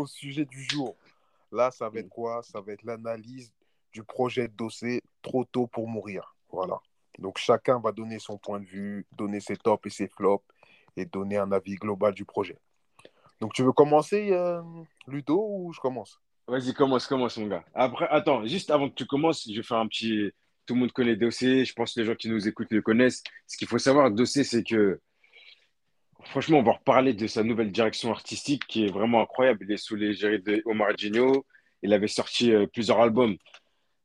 au sujet du jour. Là, ça va être quoi? Ça va être l'analyse du projet de dossier Trop tôt pour mourir. Voilà. Donc chacun va donner son point de vue, donner ses tops et ses flops et donner un avis global du projet. Donc tu veux commencer, euh, Ludo, ou je commence? Vas-y, commence, commence, mon gars. Après, attends, juste avant que tu commences, je vais faire un petit. Tout le monde connaît Dossé. Je pense que les gens qui nous écoutent le connaissent. Ce qu'il faut savoir, Dossé, c'est que franchement, on va reparler de sa nouvelle direction artistique qui est vraiment incroyable. Il est sous l'égérie de Omar Gino. Il avait sorti euh, plusieurs albums,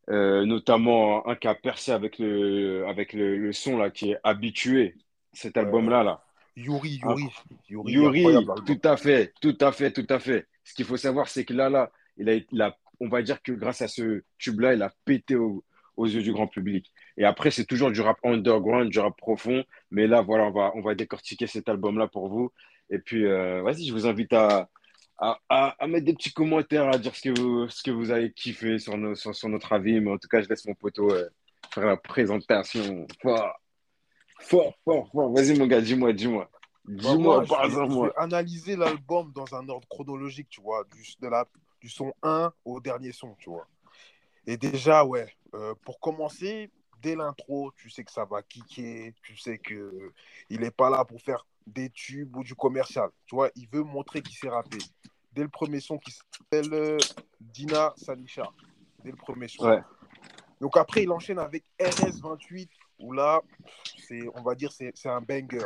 euh, notamment un qui a percé avec le, avec le, son là, qui est habitué, cet album-là. Là. Yuri, Yuri. Yuri, Yuri tout à fait, tout à fait, tout à fait. Ce qu'il faut savoir, c'est que là, là, il a, il a, on va dire que grâce à ce tube-là, il a pété aux yeux du grand public. Et après, c'est toujours du rap underground, du rap profond. Mais là, voilà, on va, on va décortiquer cet album-là pour vous. Et puis, euh, vas-y, je vous invite à, à, à, mettre des petits commentaires, à dire ce que vous, ce que vous avez kiffé sur, nos, sur, notre avis. Mais en tout cas, je laisse mon poteau euh, faire la présentation. Fort, fort, fort, fort. Vas-y, mon gars, dis-moi, dis-moi. Bah, dis-moi, par exemple. Analyser l'album dans un ordre chronologique, tu vois, du, de la, du son 1 au dernier son, tu vois. Et déjà, ouais, euh, pour commencer, dès l'intro, tu sais que ça va kicker, tu sais que il n'est pas là pour faire des tubes ou du commercial. Tu vois, il veut montrer qu'il s'est rappé. Dès le premier son qui s'appelle euh, Dina Sanisha. Dès le premier son. Donc après, il enchaîne avec RS28, où là, c'est, on va dire, c'est, c'est un banger.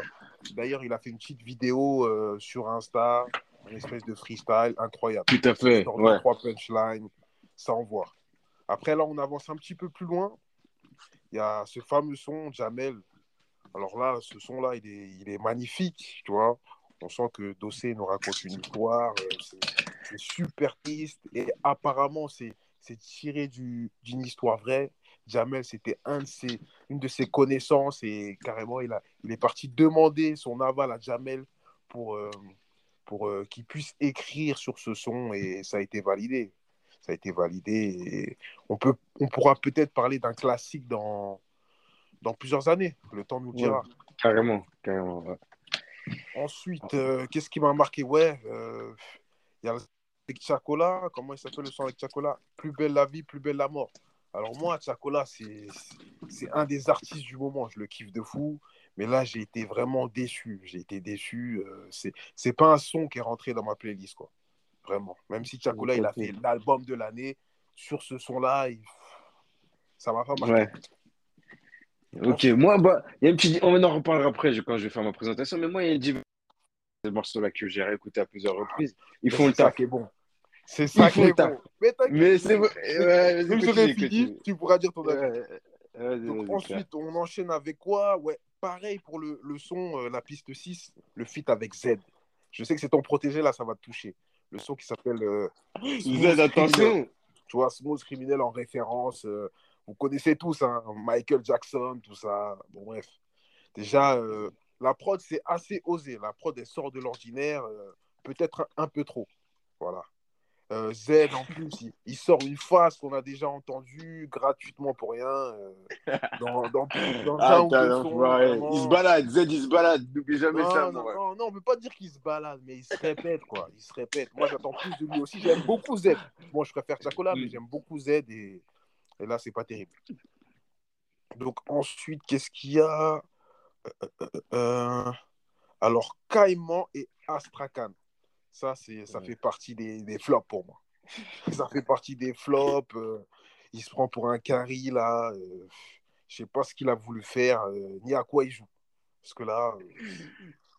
D'ailleurs, il a fait une petite vidéo euh, sur Insta, une espèce de freestyle incroyable. Tout à fait. Ouais. Trois punchlines, ça envoie. Après, là, on avance un petit peu plus loin. Il y a ce fameux son, Jamel. Alors là, ce son-là, il est, il est magnifique, tu vois. On sent que Dossé nous raconte une histoire. Euh, c'est super triste. Et apparemment, c'est tiré d'une histoire vraie. Jamel, c'était une de ses connaissances et carrément, il, a, il est parti demander son aval à Jamel pour, euh, pour euh, qu'il puisse écrire sur ce son et ça a été validé ça a été validé. Et on, peut, on pourra peut-être parler d'un classique dans, dans plusieurs années. Le temps nous dira. carrément, carrément. Ensuite, euh, qu'est-ce qui m'a marqué? Ouais, euh, il y a avec Chacola. Comment il s'appelle le son avec Chacola Plus belle la vie, plus belle la mort. Alors moi, Chacola, c'est un des artistes du moment. Je le kiffe de fou. Mais là, j'ai été vraiment déçu. J'ai été déçu. Euh, c'est pas un son qui est rentré dans ma playlist. Quoi. Vraiment. Même si Chacola, il a fait l'album de l'année, sur ce son-là, il... ça m'a pas marqué. Ok, moi, bah, y a un petit... on en reparlera après quand je vais faire ma présentation, mais moi, il y a dit ce morceau-là que j'ai réécouté à plusieurs reprises. Ils font le taf. qui est bon. C'est ça qui est bon. Mais, c'est tu pourras dire ton avis. Donc, ensuite, on enchaîne avec quoi? Ouais, pareil pour le, le son, euh, la piste 6, le feat avec Z. Je sais que c'est ton protégé, là, ça va te toucher le son qui s'appelle euh, attention Tu vois, Smooth Criminel en référence. Euh, vous connaissez tous, hein, Michael Jackson, tout ça. Bon, bref. Déjà, euh, la prod, c'est assez osé. La prod, elle sort de l'ordinaire, euh, peut-être un, peu trop. Voilà. Euh, Z en plus, il, sort une phase qu'on a déjà entendue gratuitement pour rien. Euh, dans, dans, dans ah, Il se balade, Z il se balade, n'oublie jamais non, ça. Non, non, non, on ne peut pas dire qu'il se balade, mais il se répète, quoi. Il se répète. Moi, j'attends plus de lui aussi. J'aime beaucoup Z. Moi, je préfère Chacola, mais j'aime beaucoup Z et, et là, c'est pas terrible. Donc, ensuite, qu'est-ce qu'il y a? Euh, Alors, Caïman et Astrakhan. Ça, c'est, ça fait partie des, des, flops pour moi. ça fait partie des flops. Euh, il se prend pour un carry, là. Euh, je sais pas ce qu'il a voulu faire, euh, ni à quoi il joue. Parce que là,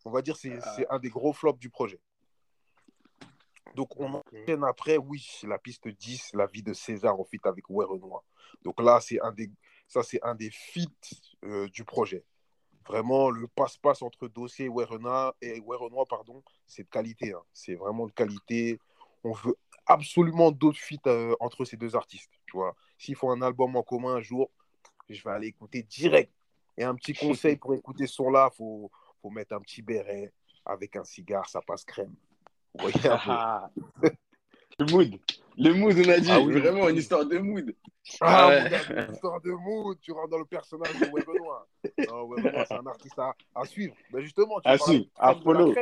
on va dire c'est, c'est un des gros flops du projet. Donc, on enchaîne après, oui, la piste 10, la vie de César en fit avec Renoir. Donc là, c'est un des, ça, c'est un des feats du projet. Vraiment, le passe-passe entre Dossier et Renoir, et pardon, c'est de qualité. Hein. C'est vraiment de qualité. On veut absolument d'autres feats euh, entre ces deux artistes. Tu vois, s'ils font un album en commun un jour, je vais aller écouter direct. Et un petit conseil pour écouter ce son-là, il faut, faut mettre un petit béret avec un cigare, ça passe crème. Vous voyez un peu Le mood. Le mood, on a dit. Ah vraiment, une histoire de mood. Ah, ah une histoire de mood. Tu rentres dans le personnage de Web Benoît. c'est un artiste à, à suivre. Mais justement, tu à suivre. À follow.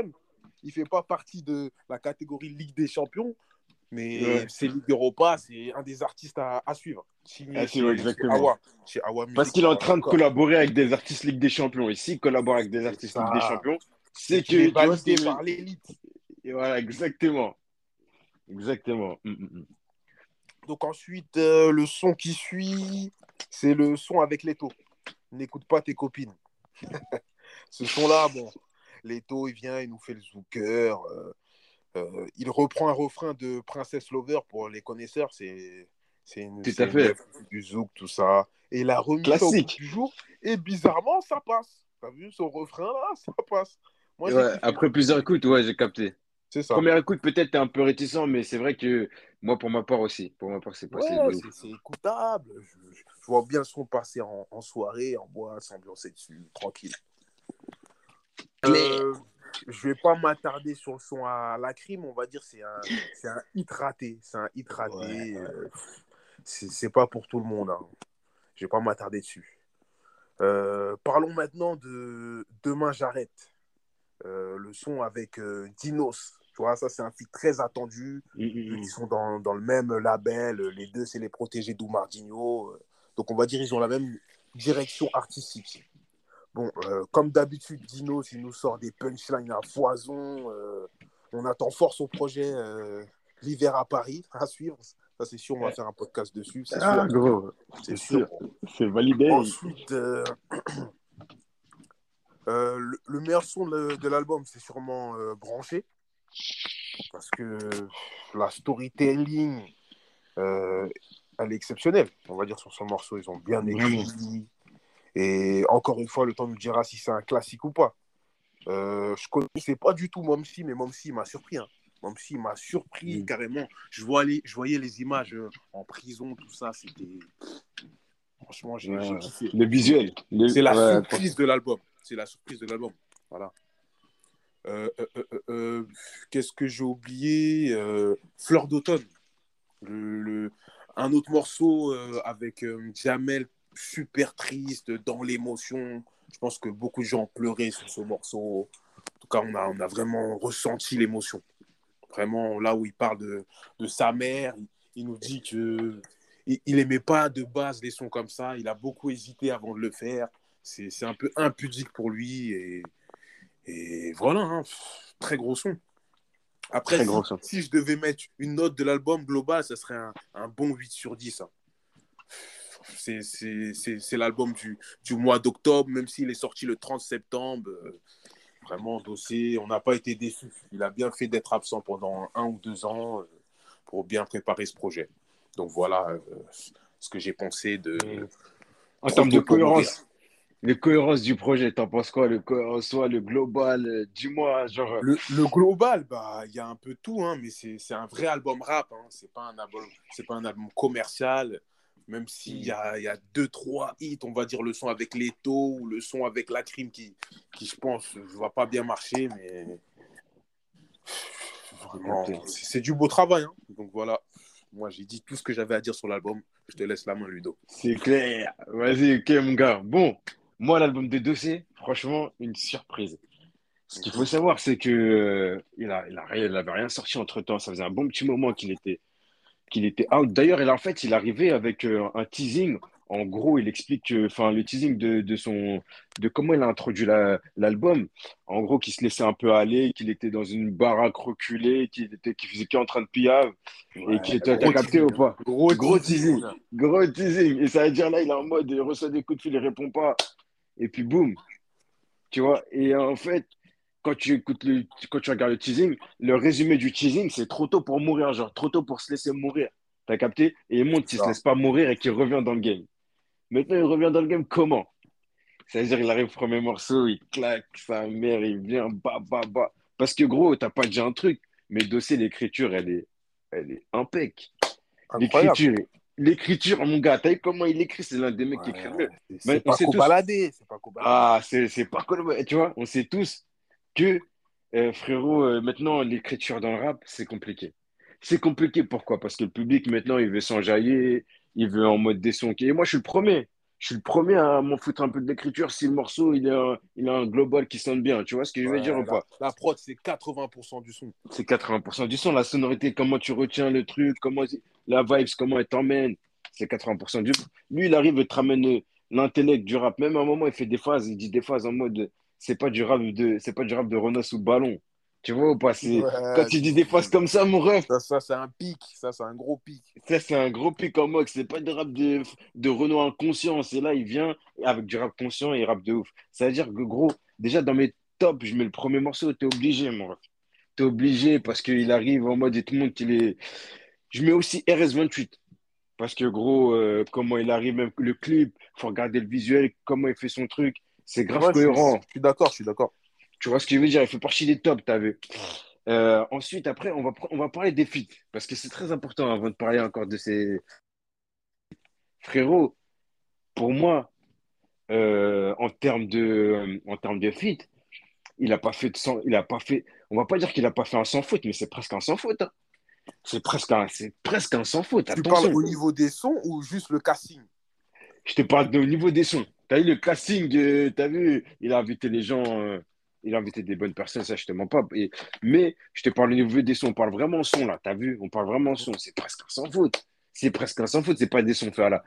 Il ne fait pas partie de la catégorie Ligue des Champions. Mais c'est Ligue Europa, c'est un des artistes à, suivre. Ah, chez, exactement. Parce qu'il est en train de collaborer avec des artistes Ligue des Champions. Ici, il collabore avec des artistes Ligue des Champions. C'est que. Il est validé par l'élite. Et voilà, exactement. Exactement. Mm, mm, mm. Donc ensuite, euh, le son qui suit, c'est le son avec Leto. N'écoute pas tes copines. Ce son-là, bon, Leto, il vient, il nous fait le zooker. Euh, euh, il reprend un refrain de Princess Lover pour les connaisseurs. C'est une, tout à fait. du zouk, tout ça. Et la remise Classique. du jour. Et bizarrement, ça passe. T'as vu son refrain là, ça passe. après plusieurs écoutes, ouais, j'ai capté. C'est ça. Première écoute, peut-être t'es un peu réticent, mais c'est vrai que moi, pour ma part aussi, pour ma part, c'est possible. c'est écoutable. Je, vois bien son passer en, en soirée, en bois, s'ambiancer dessus, tranquille. Euh, je vais pas m'attarder sur le son à la crime, on va dire c'est un, c'est un hit raté. C'est un hit raté. Euh, c'est pas pour tout le monde. Hein. Je vais pas m'attarder dessus. Euh, parlons maintenant de Demain j'arrête. Euh, le son avec Dinos. Tu vois, ça c'est un feat très attendu. Mm, mm, mm. Ils sont dans, dans, le même label. Les deux, c'est les protégés d'Oumardinho. Donc on va dire ils ont la même direction artistique. Bon, euh, comme d'habitude, Dino, il nous sort des punchlines à foison. Euh, on attend fort son projet euh, L'hiver à Paris à suivre. Ça, c'est sûr, on va faire un podcast dessus. C'est ah, sûr. C'est sûr. C'est validé. Ensuite, le, meilleur son de, l'album, c'est sûrement Branché. Parce que la storytelling, elle est exceptionnelle. On va dire sur son morceau, ils ont bien écrit. Et encore une fois, le temps nous dira si c'est un classique ou pas. Euh, je ne connaissais pas du tout Momsi, mais Momsi m'a surpris. Hein. Momsi m'a surpris carrément. Je, je voyais les images euh, en prison, tout ça. C'était. Franchement, j'ai kiffé. Le visuel. C'est la surprise de l'album. C'est la surprise de l'album. Voilà. Euh, qu'est-ce que j'ai oublié Fleur d'automne. Le, un autre morceau avec Jamel super triste, dans l'émotion. Je pense que beaucoup de gens ont pleuré sur ce morceau. En tout cas, on a, on a vraiment ressenti l'émotion. Vraiment, là où il parle de, de sa mère, il, nous dit que il n'aimait pas de base des sons comme ça. Il a beaucoup hésité avant de le faire. C'est un peu impudique pour lui. Et, et voilà, hein. très gros son. Après, si, je devais mettre une note de l'album global, ça serait un, un, bon 8 sur 10 c'est l'album du, du, mois d'octobre, même s'il est sorti le 30 septembre. Euh, vraiment, dossier, on n'a pas été déçus. Il a bien fait d'être absent pendant un ou deux ans euh, pour bien préparer ce projet. Donc voilà euh, ce que j'ai pensé de. En termes de cohérence, les cohérences du projet, t'en penses quoi? Le soit le global, dis-moi, genre. Le, le global, bah, il y a un peu tout, hein, mais c'est un vrai album rap. Hein, c'est pas un album, c'est pas un album commercial. Même s'il y a, y a deux, trois hits, on va dire le son avec Leto ou le son avec la crime qui, qui je pense, ne va pas bien marcher, mais c'est du beau travail. Hein. Donc voilà, moi j'ai dit tout ce que j'avais à dire sur l'album. Je te laisse la main, Ludo. C'est clair. Vas-y, ok, mon gars. Bon, moi, l'album de Dossé, franchement, une surprise. Ce qu'il faut savoir, c'est que euh, il, a, il, a, il avait rien sorti entre temps. Ça faisait un bon petit moment qu'il était qu'il était out. D'ailleurs, en fait, il arrivait avec euh, un teasing. En gros, il explique, enfin, le teasing de, de, son, de comment il a introduit l'album. en gros, qu'il se laissait un peu aller, qu'il était dans une baraque reculée, qu'il était, qu'il faisait qu'en train de pillave et qu'il était capté ou pas. Gros, gros teasing. Gros teasing. Et ça veut dire là, il est en mode, il reçoit des coups de fil, il répond pas. Et puis, boum. Tu vois. Et en fait, quand tu écoutes le, quand tu regardes le teasing, le résumé du teasing, c'est trop tôt pour mourir, genre trop tôt pour se laisser mourir. T'as capté? Et il montre qu'il se laisse pas mourir et qu'il revient dans le game. Maintenant, il revient dans le game comment? C'est-à-dire, il arrive au premier morceau, il claque sa mère, il vient, bah, bah, bah. Parce que gros, t'as pas déjà un truc, mais dossier, l'écriture, elle est, elle est impec. L'écriture, l'écriture, mon gars, t'as vu comment il écrit? C'est l'un des mecs qui écrit mieux. C'est pas, tous... c'est pas Ah, c'est pas Tu vois, on sait tous que, euh, frérot, euh, maintenant, l'écriture dans le rap, c'est compliqué. C'est compliqué, pourquoi? Parce que le public, maintenant, il veut s'enjailler, il veut en mode des sons. Et moi, je suis le premier. je suis le premier à m'en foutre un peu de l'écriture si le morceau il a, un, il a un global qui sonne bien. Tu vois ce que je veux dire ou pas? La prod, c'est 80% du son. C'est 80% du son. La sonorité, comment tu retiens le truc, comment la vibes, comment elle t'emmène. C'est 80% du. Lui, il arrive et te ramène l'intellect du rap. Même à un moment, il fait des phases, il dit des phases en mode c'est pas du rap de c'est pas du rap de Renault sous ballon. Tu vois ou pas Quand tu dis des phrases comme ça, mon ref. Ça, ça c'est un pic. Ça, c'est un gros pic. Ça, c'est un gros pic en mode. C'est pas du rap de, de Renault inconscient. C'est là, il vient avec du rap conscient et il rappe de ouf. Ça veut dire que, gros, déjà dans mes tops, je mets le premier morceau. T'es obligé, mon ref. T'es obligé parce qu'il arrive en mode et tout le monde qu'il est. Je mets aussi RS28. Parce que, gros, euh, comment il arrive, même le clip, faut regarder le visuel, comment il fait son truc. C'est grave cohérent. Je suis d'accord, je suis d'accord. Tu vois ce que je veux dire? Il fait partie des tops, tu as vu. Euh, ensuite, après, on va, on va parler des feats, parce que c'est très important avant de parler encore de ces. Frérot, pour moi, euh, en termes de, en termes de feat, il a pas fait de il a pas fait, on va pas dire qu'il a pas fait un sans faute, mais c'est presque un sans faute. Hein. C'est presque un, c'est presque un sans faute. Tu parles au niveau des sons ou juste le casting? Je te parle au niveau des sons. Tu as vu le casting, euh, tu as vu, il a invité les gens il a invité des bonnes personnes, ça, je te mens pas. mais je te parle au niveau des sons, on parle vraiment son, là, t'as vu On parle vraiment son, c'est presque un sans faute. C'est presque un sans faute, c'est pas des sons faits là.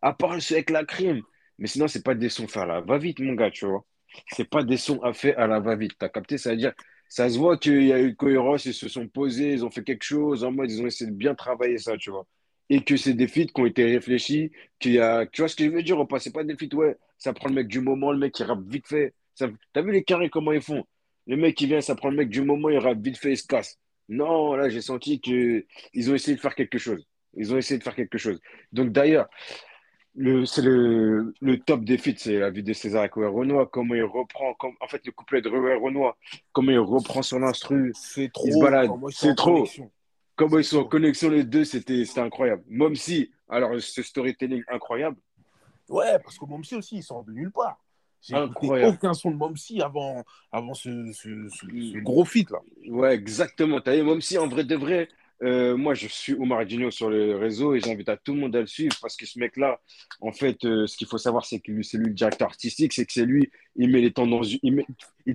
À part ceux avec la crime, mais sinon, c'est pas des sons faits là. Va vite, mon gars, tu vois. C'est pas des sons à faire à la va-vite. T'as capté? Ça veut dire, ça se voit qu'il y a eu cohérence, ils se sont posés, ils ont fait quelque chose en mode, ils ont essayé de bien travailler ça, tu vois. Et que c'est des feats qui ont été réfléchis, qu'il y a, tu vois ce que je veux dire ou pas C'est pas des feats, ouais, ça prend le mec du moment, le mec qui rappe vite fait T'as vu les carrés, comment ils font? Le mec qui vient, ça prend le mec du moment, il rappe vite fait, il se casse. Non, là, j'ai senti qu'ils ont essayé de faire quelque chose. Ils ont essayé de faire quelque chose. Donc, d'ailleurs, le, c'est le, le, top des feats, c'est la vie de César avec Renoir, comment il reprend, comme, en fait, le couplet de Renoir, comment il reprend son instru. C'est trop. C'est trop. Comment ils sont en connexion les deux, c'était, c'était incroyable. Même si, alors, ce storytelling incroyable. Ouais, parce que Momsi aussi, il sort de nulle part. J'ai aucun son de Momsi avant, avant ce, ce, gros feat là. Ouais, exactement. As vu, Momsi, en vrai de vrai, euh, moi je suis Omar Dino sur le réseau et j'invite à tout le monde à le suivre parce que ce mec-là, en fait, euh, ce qu'il faut savoir, c'est que c'est lui le directeur artistique, c'est que c'est lui, il met les tendances, il,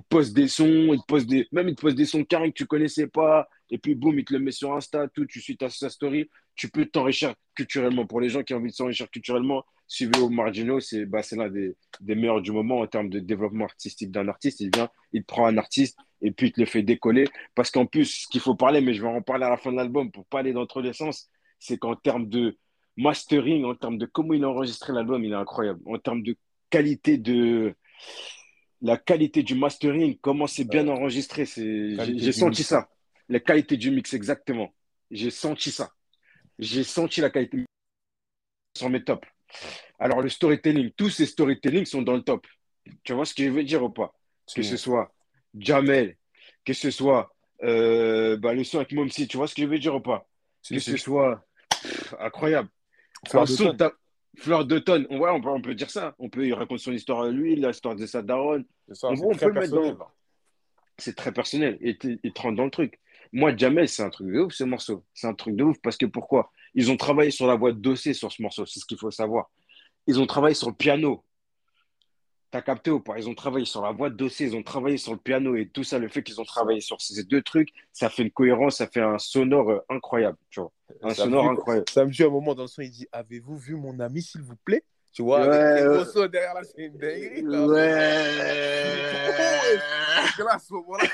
poste des sons, il poste des, même il poste des sons carrés que tu connaissais pas, et puis boum, il te le met sur Insta, tout, tu suis ta, sa story, tu peux t'enrichir culturellement. Pour les gens qui ont envie de s'enrichir culturellement, suivez Omar Gino, c'est bah, l'un des, des, meilleurs du moment en termes de développement artistique d'un artiste. Il vient, il prend un artiste et puis il te le fait décoller. Parce qu'en plus, ce qu'il faut parler, mais je vais en parler à la fin de l'album pour pas aller dans tous les sens, c'est qu'en termes de mastering, en termes de comment il a enregistré l'album, il est incroyable. En termes de qualité de la qualité du mastering, comment c'est bien enregistré, j'ai senti ça. La qualité du mix, exactement. J'ai senti ça. J'ai senti la qualité sur mes tops. Alors, le storytelling, tous ces storytelling sont dans le top. Tu vois ce que je veux dire ou pas? Que ce soit Jamel, que ce soit euh, bah, le son avec Momsi, tu vois ce que je veux dire ou pas? Que ce soit incroyable. Fleur d'automne. Ouais, on peut, on peut dire ça. On peut, il raconte son histoire à lui, l'histoire de sa daronne. on, peut le mettre dans. C'est très personnel. Et il te rentre dans le truc. Moi, Jamel, c'est un truc de ouf ce morceau. C'est un truc de ouf parce que pourquoi? Ils ont travaillé sur la voix de dossier sur ce morceau, c'est ce qu'il faut savoir. Ils ont travaillé sur le piano. T'as capté ou pas? Ils ont travaillé sur la voix de dossier, ils ont travaillé sur le piano et tout ça, le fait qu'ils ont travaillé sur ces deux trucs, ça fait une cohérence, ça fait un sonore euh, incroyable, tu vois. Un sonore incroyable. Ça me dit un moment dans le son, il dit Avez-vous vu mon ami, s'il vous plaît? Tu vois, ouais, avec derrière là, c'est une dinguerie. Ouais. Parce que là, à ce moment-là,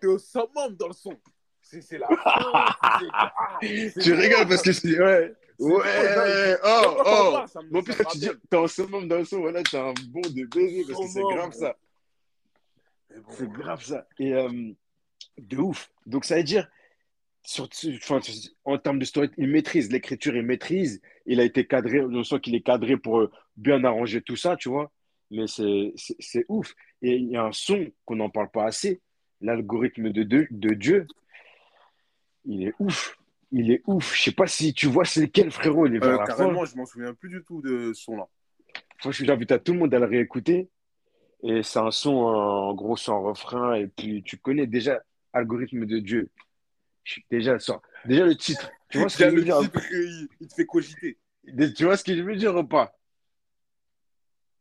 t'es au summum dans le son. C'est la Tu rigoles parce que c'est. Ouais. Ouais. Oh, oh. Bon, plus, tu dis, t'es en summum dans le son, voilà, t'as un bon de baiser parce que c'est grave ça. C'est grave ça. Et euh, de ouf. Donc, ça veut dire sur, enfin, en termes de story, il maîtrise l'écriture, il maîtrise. Il a été cadré, on sent qu'il est cadré pour euh, bien arranger tout ça, tu vois. Mais c'est ouf. Et il y a un son qu'on n'en parle pas assez. L'algorithme de, de, de, Dieu, il est ouf. Il est ouf. Je sais pas si tu vois c'est lequel, frérot. Il est euh, carrément, je m'en souviens plus du tout de ce son-là. Franchement, j'invite à tout le monde à le réécouter. Et c'est un son, en gros, sans refrain. Et puis, tu connais déjà algorithme de Dieu. Déjà, ça, déjà le titre. Tu vois ce que je veux dire il, te fait cogiter. Tu vois ce que je veux dire ou pas?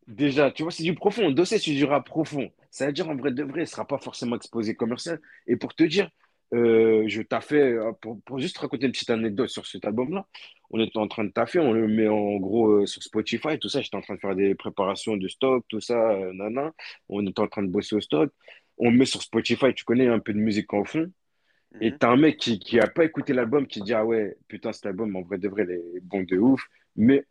Déjà, tu vois, c'est du profond. Dossier, c'est du rap profond. Ça veut dire, en vrai de vrai, il ne sera pas forcément exposé commercial. Et pour te dire, euh, je t'ai fait, euh, pour, pour, juste raconter une petite anecdote sur cet album-là, on était en train de taffer, on le met en gros euh, sur Spotify, tout ça. J'étais en train de faire des préparations de stock, tout ça, euh, nana. On était en train de bosser au stock. On le met sur Spotify, tu connais un peu de musique en fond. Et Mhm. t'as un mec qui, qui a pas écouté l'album qui dit, ah ouais, putain, cet album, en vrai de vrai, il est bon de ouf. Mais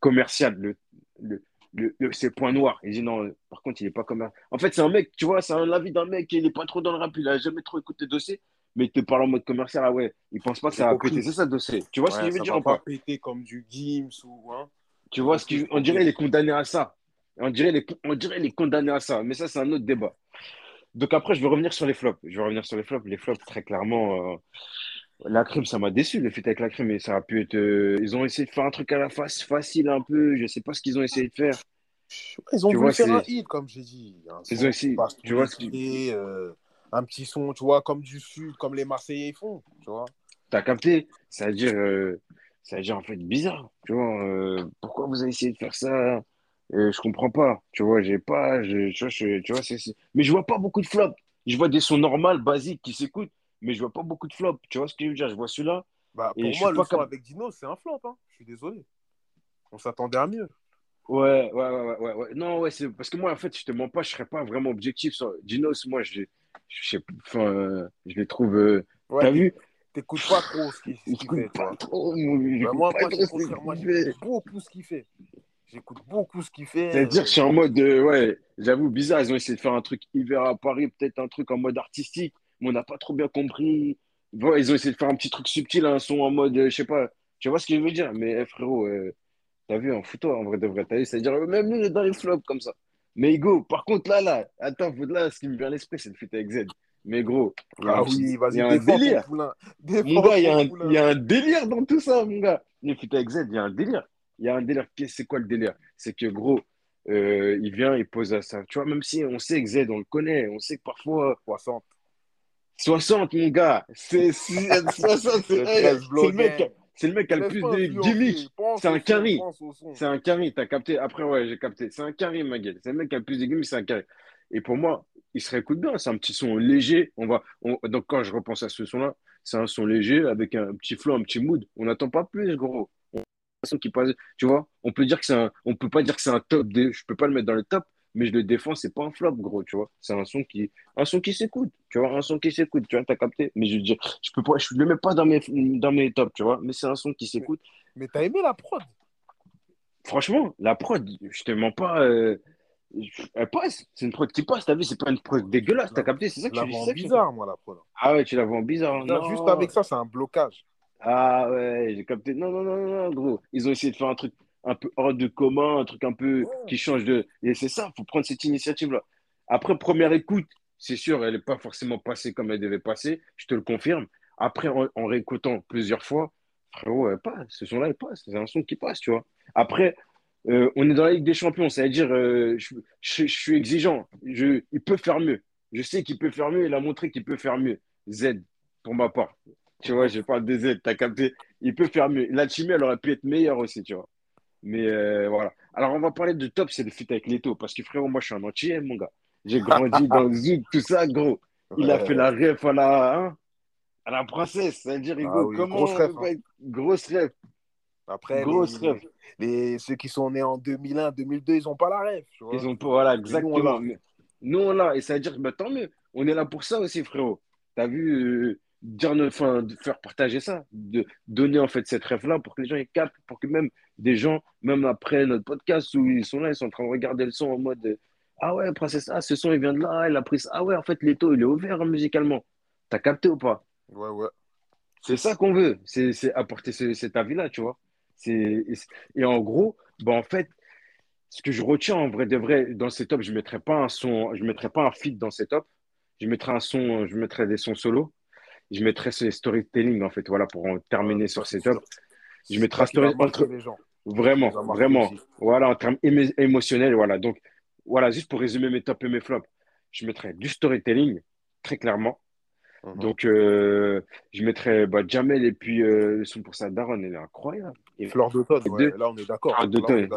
commercial, le, le, le, le- c'est point noir. Il dit non, par contre, il est pas commercial. En fait, c'est un mec, tu vois, c'est un avis d'un mec, il est pas trop dans le rap, il a jamais trop écouté Dossé, mais il te parle en mode commercial, ah ouais, il pense pas que ça va péter, c'est ça Dossé. Tu vois ce Ouais, veux ça dire ou pas? péter comme du Gims ou. Hein. Tu vois ce qu'il, on dirait compris. il est condamné à ça. On dirait il est, on dirait il est condamné à ça, mais ça, c'est un autre débat. Donc après, je vais revenir sur les flops. Je vais revenir sur les flops. Les flops, très clairement, euh, la crime, ça m'a déçu, le fait avec la crime, mais ça a pu être. euh, ils ont essayé de faire un truc à la face, facile un peu. Je sais pas ce qu'ils ont essayé de faire. Ils ont Tu voulu vois, faire un hit, comme j'ai dit. Un Ils ont essayé. Tu vois euh, un petit son, tu vois, comme du Sud, comme les Marseillais font, tu vois. T'as capté? C'est-à-dire, c'est-à-dire en fait bizarre. Tu vois, pourquoi vous avez essayé de faire ça? Euh, je comprends pas. Tu vois, j'ai pas. je- tu vois, je- tu vois, c'est, c'est- Mais je vois pas beaucoup de flops. Je vois des sons normaux, basiques qui s'écoutent, mais je vois pas beaucoup de flops. Tu vois ce que je veux dire? Je vois celui-là Bah, pour moi, le capable. avec Dino, c'est un flop, hein. Je suis désolé. On s'attendait à mieux. Ouais, ouais, ouais, ouais, ouais. Non, ouais, c'est parce que moi, en fait, je te mens pas, je serais pas vraiment objectif sur Dinos. Moi, je, je sais, enfin, euh, je les trouve. euh, Ouais, T'as vu? t'écoutes pas trop ce qu'il fait, pas trop, Bah, moi, pas moi trop ce qu'il fait. beaucoup ce qu'il fait. J'écoute beaucoup ce qu'il fait. C'est-à-dire, je suis euh, en mode, euh, ouais, j'avoue, bizarre, ils ont essayé de faire un truc hiver à Paris, peut-être un truc en mode artistique, mais on n'a pas trop bien compris. Ils ont essayé de faire un petit truc subtil, un son en mode, euh, je sais pas, tu vois ce que je veux dire? Mais eh, frérot, euh, t'as vu, en fous-toi, en vrai de vrai, t'as vu, c'est-à-dire, euh, même lui, il est dans les flops comme ça. Mais Hugo, par contre, là, là, attends, là, ce qui me vient à l'esprit, c'est le feat avec Z. Mais gros, il y a un Ah oui, il y vas-y, a un délire. Mon gars, il y a un, il y a un délire dans tout ça, mon gars. Le feat avec Z, il y a un délire. Il y a un délire. C'est quoi le délire? C'est que, gros, euh, il vient, il pose à ça. Tu vois, même si on sait que Z, on le connaît, on sait que parfois, 60. 60, mon gars, c'est c'est- 60, c'est Le hey, 13 c'est le mec, c'est le mec qui a le plus de gimmicks. C'est un carry. C'est un carry, t'as capté. Après, ouais, j'ai capté. C'est un carry, ma gueule. C'est le mec qui a le plus de gimmicks, c'est un carry. Et pour moi, il se réécoute bien. C'est un petit son léger. On va, on- donc, quand je repense à ce son-là, c'est un son léger avec un petit flow, un petit mood. On n'attend pas plus, gros. Qui passe, tu vois, on peut dire que c'est un, on peut pas dire que c'est un top des, je peux pas le mettre dans le top, mais je le défends, c'est pas un flop, gros, tu vois. C'est un son qui, un son qui s'écoute, tu vois, un son qui s'écoute, tu vois, t'as capté. Mais je, je, je peux pas, je le mets pas dans mes, dans mes tops, tu vois, mais c'est un son qui s'écoute. mais t'as aimé la prod? Franchement, la prod, je te mens pas, euh, elle passe. C'est une prod qui passe, t'as vu, c'est pas une prod dégueulasse, t'as capté, c'est ça que je, je bizarre, moi, la prod. Ah ouais, tu la vends bizarre, juste avec ça, c'est un blocage. Ah ouais, j'ai capté. Non, non, non, non, gros. Ils ont essayé de faire un truc un peu hors de commun, un truc un peu Ouais. qui change de. Et c'est ça, faut prendre cette initiative-là. Après, première écoute, c'est sûr, elle n'est pas forcément passée comme elle devait passer, je te le confirme. Après, en, en réécoutant plusieurs fois, frérot, elle passe. Ce son-là, il passe. C'est un son qui passe, tu vois. Après, euh, on est dans la Ligue des Champions, c'est-à-dire, euh, je, je- je suis exigeant. Je, il peut faire mieux. Je sais qu'il peut faire mieux, il a montré qu'il peut faire mieux. Z, pour ma part. Tu vois, je parle des Z, t'as capté? Il peut faire mieux. La chimie, elle aurait pu être meilleure aussi, tu vois. Mais euh, voilà. Alors, on va parler de top, c'est le feat avec Leto. Parce que frérot, moi, je suis un entier, mon gars. J'ai grandi dans le Zouk, tout ça, gros. Il a fait la ref à la, hein, à la princesse. C'est-à-dire, Ah oui, comment grosse ref. hein. grosse ref, Après, grosse les, ref. les, ceux qui sont nés en 2001, 2002, ils n'ont pas la ref, tu Ils vois. ont pas, voilà, exactement. nous, on l'a. Et ça veut dire, bah, tant mieux. On est là pour ça aussi, frérot. T'as vu, euh, dire, enfin, de faire partager ça, de donner en fait cette rêve-là pour que les gens ils captent, pour que même des gens, même après notre podcast où ils sont là, ils sont en train de regarder le son en mode Ah ouais, princesse, ah, ce son il vient de là, il a pris ça. Ah ouais, en fait, Leto, il est ouvert hein, musicalement. T'as capté ou pas? Ouais, ouais. C'est ça qu'on veut, c'est apporter ce- cet avis-là, tu vois. C'est, et, et en gros, bah, en fait, ce que je retiens en vrai de vrai dans ces tops, je ne mettrais pas un son, je mettrais pas un feat dans ces tops. Je mettrais un son, je mettrais des sons solo. Je mettrais ce storytelling, en fait, voilà, pour en terminer sur ces que tops. Je c'est mettrais un ça qui va story marquer entre, les gens. Vraiment, vraiment, aussi. voilà, en termes émo- émotionnels, voilà. Donc, voilà, juste pour résumer mes tops et mes flops, je mettrais du storytelling, très clairement. Mhm. Donc, euh, je mettrais bah, Jamel et puis le son pour ça, Daron, il est incroyable. Fleur d'automne, ouais, là on est d'accord.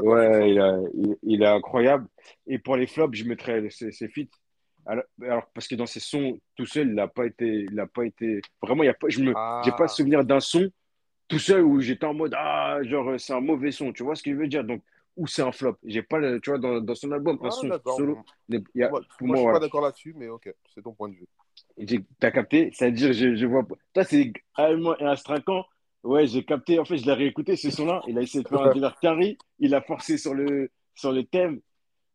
Ouais, il, il, est incroyable. Et pour les flops, je mettrais ses, ses feats. Alors, parce que dans ses sons, tout seul, il n'a pas été, il a pas été. Vraiment, il y a pas, je me, ah. j'ai pas souvenir d'un son tout seul où j'étais en mode ah genre c'est un mauvais son, tu vois ce que je veux dire? Donc ou c'est un flop. J'ai pas, le, tu vois, dans, dans son album, un ah, son solo. Y a, moi, moi, je suis pas d'accord là-dessus, mais ok, c'est ton point de vue. T'as capté? C'est-à-dire, je, je vois pas. Toi, c'est allemand et astrakhan. Ouais, j'ai capté. En fait, je l'ai réécouté ce son-là. Il a essayé de faire un délire carré. Il a forcé sur le, sur le thème.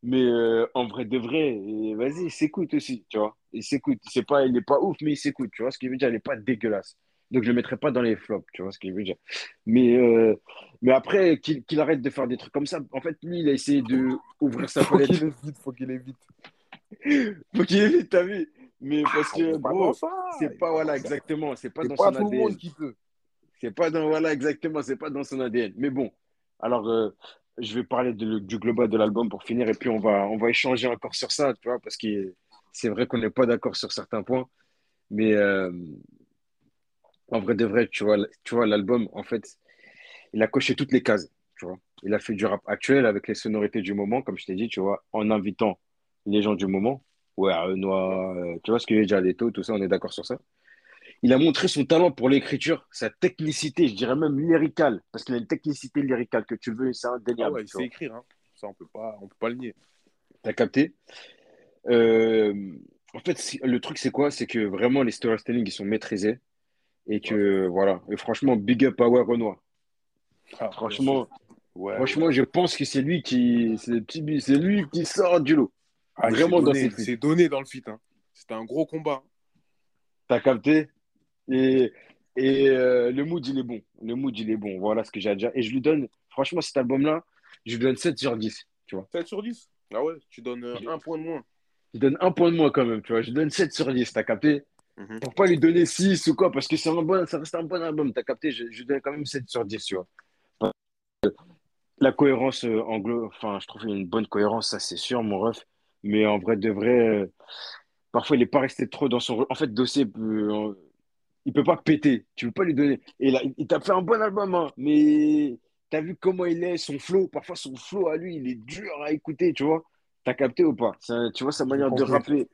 Mais euh, en vrai de vrai, vas-y, il s'écoute aussi, tu vois. Il s'écoute. C'est pas, il n'est pas ouf, mais il s'écoute. Tu vois ce qu'il veut dire Il n'est pas dégueulasse. Donc, je ne le mettrai pas dans les flops, tu vois ce qu'il veut dire. Mais, euh, mais après, qu'il arrête de faire des trucs comme ça. En fait, lui, il a essayé d'ouvrir sa palette. Faut qu'il évite, faut qu'il évite. faut qu'il évite, t'as vu Mais ah, parce que, gros, c'est pas, voilà, exactement. C'est pas dans pas son tout ADN. Qui. C'est pas dans, voilà, exactement, c'est pas dans son ADN. Mais bon, alors, euh, je vais parler du global de l'album pour finir et puis on va, on va échanger encore sur ça, tu vois, parce que c'est vrai qu'on n'est pas d'accord sur certains points. Mais, euh, en vrai de vrai, tu vois, tu vois l'album, en fait, il a coché toutes les cases, tu vois. Il a fait du rap actuel avec les sonorités du moment, comme je t'ai dit, tu vois, en invitant les gens du moment. Ouais, Renoir, euh, tu vois ce qu'il y a déjà taux, tout ça, on est d'accord sur ça. Il a montré son talent pour l'écriture, sa technicité, je dirais même lyricale, parce qu'il a une technicité lyricale que tu veux, c'est indéniable. Ah ouais, il sait écrire, hein. ça on peut pas, on peut pas le nier. T'as capté? Euh, En fait, le truc c'est quoi? C'est que vraiment les storytelling ils sont maîtrisés. Et que voilà. Et franchement, big up Power Renoir. Ah, franchement, franchement, je pense que c'est lui qui, c'est lui qui sort du lot. Ah, Vraiment dans C'est donné dans le fit. Hein. C'était un gros combat. T'as capté? Et, et euh, le mood, il est bon. Le mood, il est bon. Voilà ce que j'ai à dire. Et je lui donne, franchement, cet album-là, je lui donne 7 sur 10. Tu vois. 7 sur 10 Ah ouais, tu donnes euh, un point de moins. Je donne un point de moins quand même, tu vois. Je donne 7 sur 10, t'as capté? Mhm. Pour pas lui donner 6 ou quoi, parce que c'est un bon, ça reste un bon album, t'as capté, je, je, donne quand même 7 sur 10, tu vois. La cohérence euh, anglo, enfin, je trouve qu'il y a une bonne cohérence, ça c'est sûr, mon ref. Mais en vrai, de vrai, euh, parfois il n'est pas resté trop dans son. En fait, Dossier, euh, il peut pas péter, tu peux pas lui donner. Et là, il t'a fait un bon album, hein, mais t'as vu comment il est, son flow, parfois son flow à lui, il est dur à écouter, tu vois. T'as capté ou pas? Tu vois sa manière de rapper.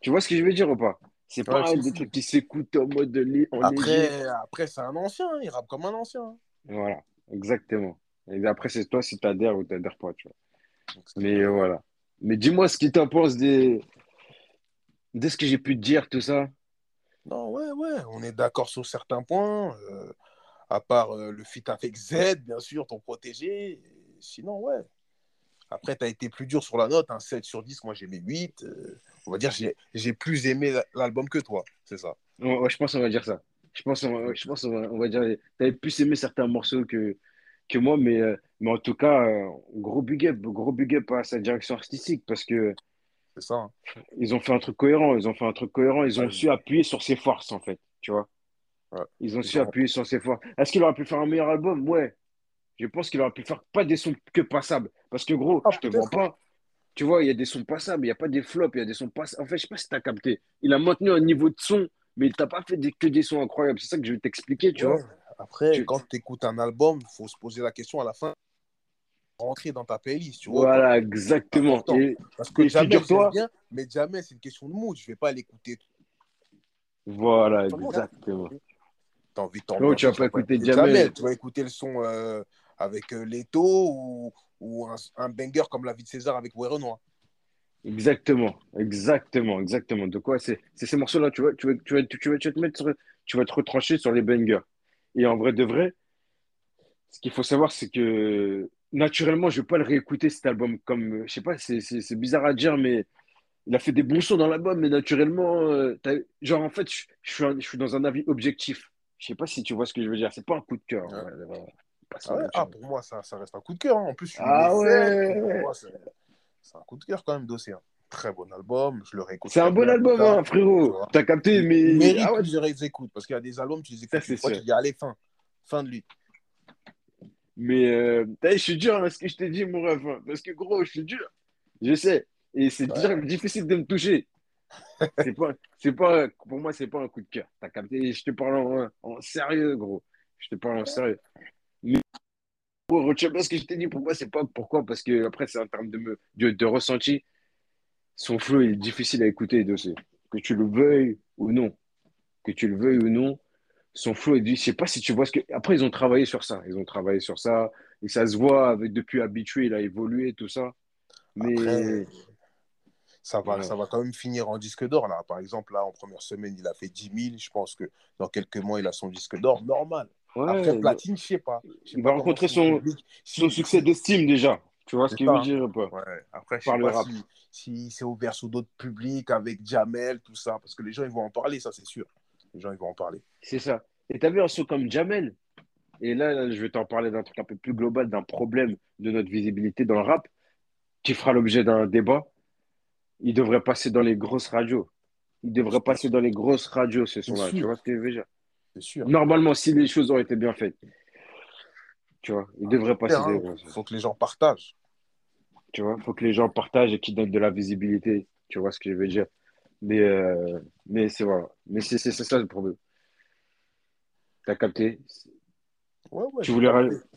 Tu vois ce que je veux dire ou pas? C'est pas des trucs qui s'écoutent en mode de Après, après c'est un ancien, il rappe comme un ancien. Voilà, exactement. Et après, c'est toi si t'adhères ou t'adhères pas, tu vois. Mais voilà. Mais dis-moi ce que t'en penses des... de ce que j'ai pu te dire, tout ça. Non, ouais, ouais, on est d'accord sur certains points. Euh, à part euh, le fit avec Z, bien sûr, ton protégé. Sinon, ouais. Après, tu as été plus dur sur la note, un 7 sur 10, moi j'ai mis 8 on va dire, j'ai plus aimé l'album que toi, c'est ça. Ouais, je pense qu'on va dire ça. Je pense, on, je pense on, va, dire, tu avais plus aimé certains morceaux que, que moi, mais, euh, mais en tout cas, euh, gros big up, gros big up à sa direction artistique parce que c'est ça. Hein. Ils ont fait un truc cohérent, ils ont fait un truc cohérent, ils ont su appuyer sur ses forces en fait, tu vois. Ils ont su appuyer sur ses forces. Est-ce qu'il aurait pu faire un meilleur album? Ouais. Je pense qu'il aurait pu faire pas des sons que passables. Parce que gros, ah, je te vois pas. Tu vois, il y a des sons passables, il n'y a pas des flops, il y a des sons passables. En fait, je ne sais pas si tu as capté. Il a maintenu un niveau de son, mais il t'a pas fait que des sons incroyables. C'est ça que je vais t'expliquer, tu vois. Après, quand tu écoutes un album, il faut se poser la question à la fin rentrer dans ta playlist, tu vois. Voilà, exactement. Parce que jamais, toi... bien, mais jamais, c'est une question de mood. Je ne vais pas l'écouter. Voilà, exactement. T'as envie de tu vas pas écouter jamais. Tu vas écouter le son euh, avec euh, Leto ou, ou un, banger comme La vie de César avec Oué Renoir. Exactement, exactement, exactement. De quoi c'est ces morceaux-là, tu vois, tu vas, tu, vas, tu, vas, te mettre tu vas te retrancher sur les bangers. Et en vrai de vrai, ce qu'il faut savoir, c'est que naturellement, je ne vais pas le réécouter cet album comme, je sais pas, c'est bizarre à dire, mais il a fait des bons sons dans l'album, mais naturellement, euh, genre en fait, je, suis, je suis dans un avis objectif. Je sais pas si tu vois ce que je veux dire. C'est pas un coup de cœur. Ah, ah, pour moi, ça, ça, reste un coup de cœur. Hein. En plus, ah ouais. C'est un coup de cœur quand même, dossier. Hein. Très bon album, je le réécoute. C'est un bon album, hein, frérot. T'as capté, mais. mais ah ouais, je les écoute parce qu'il y a des albums, tu les écoutes, ça, tu dis allez, fin. Fin de lui. Mais euh, je suis dur à ce que je t'ai dit, mon ref. Parce que gros, je suis dur. Je sais. Et c'est difficile de me toucher. c'est pas, c'est pas, pour moi, c'est pas un coup de cœur. T'as capté? Je te parle en, sérieux, gros. Je te parle en sérieux. Mais retiens bien ce que je t'ai dit. Pour moi, c'est pas pourquoi Parce que après, c'est en termes de, de, de ressenti. Son flow est difficile à écouter, dossier. Que tu le veuilles ou non. Que tu le veuilles ou non, son flow est dit. Je sais pas si tu vois ce que. Après, ils ont travaillé sur ça. Ils ont travaillé sur ça. Et ça se voit, avec, depuis habitué, il a évolué, tout ça. Mais ça va, ça va quand même finir en disque d'or. Là. Par exemple, là, en première semaine, il a fait 10 000. Je pense que dans quelques mois, il a son disque d'or normal. Après, platine, je sais pas. il va rencontrer son, son succès d'estime déjà. Tu vois ce qu'il veut dire pas? Après, je sais pas si, si c'est ouvert sur d'autres publics avec Jamel, tout ça. Parce que les gens, ils vont en parler, ça, c'est sûr. Les gens, ils vont en parler. C'est ça. Et tu as vu un saut comme Jamel? Et là, je vais t'en parler d'un truc un peu plus global, d'un problème de notre visibilité dans le rap, qui fera l'objet d'un débat il devrait passer dans les grosses radios. Il devrait passer dans les grosses radios, ce son-là. Tu vois ce que je veux dire? C'est sûr. Normalement, si les choses ont été bien faites, tu vois, il devrait passer. Il faut que les gens partagent. Tu vois, il faut que les gens partagent et qu'ils donnent de la visibilité. Tu vois ce que je veux dire? Mais, euh, mais c'est voilà. Mais c'est ça le problème. T'as capté? Tu, voulais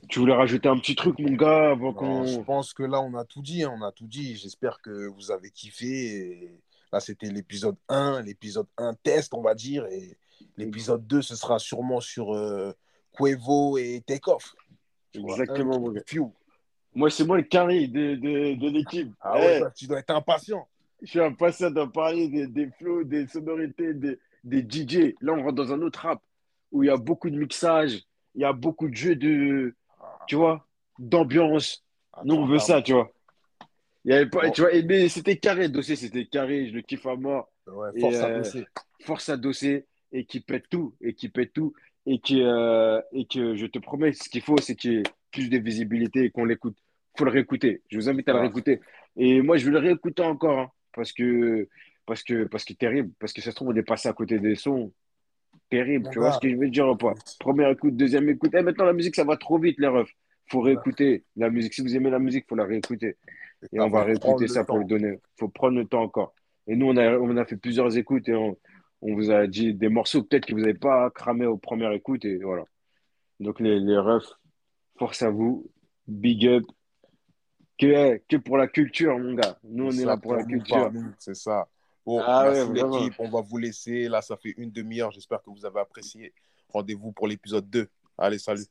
tu voulais rajouter un petit truc, mon gars, avant qu'on. Je pense que là, on a tout dit. Hein, on a tout dit. J'espère que vous avez kiffé. Là, c'était l'épisode 1, l'épisode 1 test, on va dire. Et l'épisode 2, ce sera sûrement sur euh, Cuevo et Takeoff. Exactement, mon gars. Moi, c'est moi le carré de, de, de l'équipe. Ah ouais, eh. tu dois être impatient. Je suis impatient d'en parler des, des flows, des sonorités, des, des DJ. Là, on rentre dans un autre rap où il y a beaucoup de mixage il y a beaucoup de jeux de, tu vois, d'ambiance. Nous, on veut ça, tu vois. Il y avait pas, tu vois, mais c'était carré, dossier, c'était carré, je le kiffe à mort. force à euh. Force à doser et qui pète tout, et qui pète tout, et que, euh, et que je te promets, ce qu'il faut, c'est qu'il y ait plus de visibilité et qu'on l'écoute. Il faut le réécouter. Je vous invite à le réécouter. Et moi, je vais le réécouter encore, hein, parce que, parce que, parce que terrible, parce que ça se trouve, on est passé à côté des sons terrible. Tu vois ce que je veux dire ou pas? Première écoute, deuxième écoute. Et eh, maintenant, la musique, ça va trop vite, les refs. faut réécouter la musique. Si vous aimez la musique, il faut la réécouter. Et on va réécouter ça pour le donner. Il faut prendre le temps encore. Et nous, on a, on a fait plusieurs écoutes et on, on vous a dit des morceaux peut-être que vous n'avez pas cramé aux premières écoutes. Et voilà. Donc, les, les refs, force à vous. Big up. Que, que pour la culture, mon gars. Nous, on est là pour la culture. C'est ça. Bon, ah merci l'équipe. On va vous laisser. Là, ça fait une demi-heure. J'espère que vous avez apprécié. Rendez-vous pour l'épisode 2. Allez, salut.